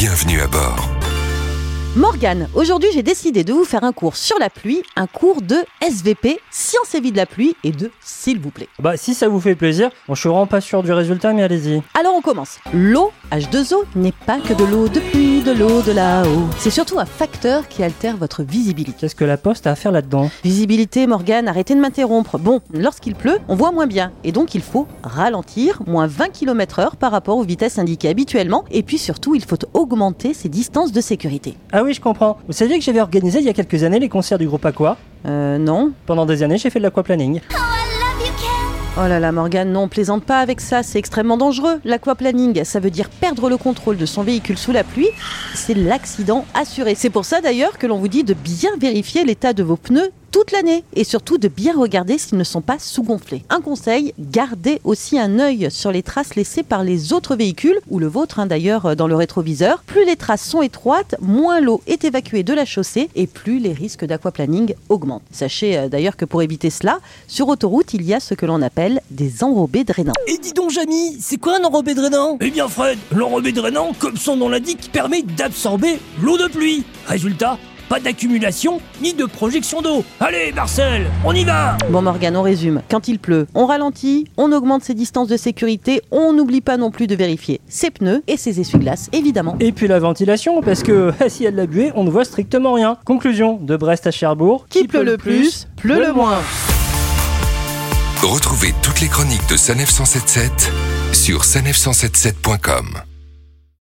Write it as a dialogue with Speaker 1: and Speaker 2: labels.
Speaker 1: Bienvenue à bord.
Speaker 2: Morgane, aujourd'hui j'ai décidé de vous faire un cours sur la pluie, un cours de SVP, Science et vie de la pluie et de s'il vous plaît.
Speaker 3: Bah si ça vous fait plaisir, bon, je suis vraiment pas sûr du résultat mais allez-y.
Speaker 2: Alors on commence. L'eau, H2O, n'est pas que de l'eau de pluie, de l'eau de là-haut. C'est surtout un facteur qui altère votre visibilité.
Speaker 3: Qu'est-ce que la poste a à faire là-dedans?
Speaker 2: Visibilité, Morgane, arrêtez de m'interrompre. Bon, lorsqu'il pleut, on voit moins bien. Et donc il faut ralentir, moins 20 km/h par rapport aux vitesses indiquées habituellement. Et puis surtout, il faut augmenter ses distances de sécurité.
Speaker 3: Ah oui je comprends. Vous saviez que j'avais organisé il y a quelques années les concerts du groupe Aqua?
Speaker 2: Euh, non.
Speaker 3: Pendant des années j'ai fait de l'aquaplaning.
Speaker 2: Oh là là, Morgane, non, plaisante pas avec ça, c'est extrêmement dangereux. L'aquaplaning, ça veut dire perdre le contrôle de son véhicule sous la pluie. C'est l'accident assuré. C'est pour ça d'ailleurs que l'on vous dit de bien vérifier l'état de vos pneus toute l'année et surtout de bien regarder s'ils ne sont pas sous-gonflés. Un conseil, gardez aussi un œil sur les traces laissées par les autres véhicules, ou le vôtre hein, d'ailleurs euh, dans le rétroviseur. Plus les traces sont étroites, moins l'eau est évacuée de la chaussée et plus les risques d'aquaplaning augmentent. Sachez euh, d'ailleurs que pour éviter cela, sur autoroute, il y a ce que l'on appelle des enrobés drainants.
Speaker 4: Et dis donc, Jamy, c'est quoi un enrobé drainant? Eh bien, Fred, l'enrobé drainant, comme son nom l'indique, permet d'absorber l'eau de pluie. Résultat, pas d'accumulation ni de projection d'eau. Allez, Marcel, on y va
Speaker 2: Bon Morgane, on résume. Quand il pleut, on ralentit, on augmente ses distances de sécurité, on n'oublie pas non plus de vérifier ses pneus et ses essuie-glaces, évidemment.
Speaker 3: Et puis la ventilation parce que s'il y a de la buée on ne voit strictement rien. Conclusion, de Brest à Cherbourg,
Speaker 2: Qui pleut le plus, pleut le moins.
Speaker 1: Retrouvez toutes les chroniques de Sanef 177 sur sanef177.com.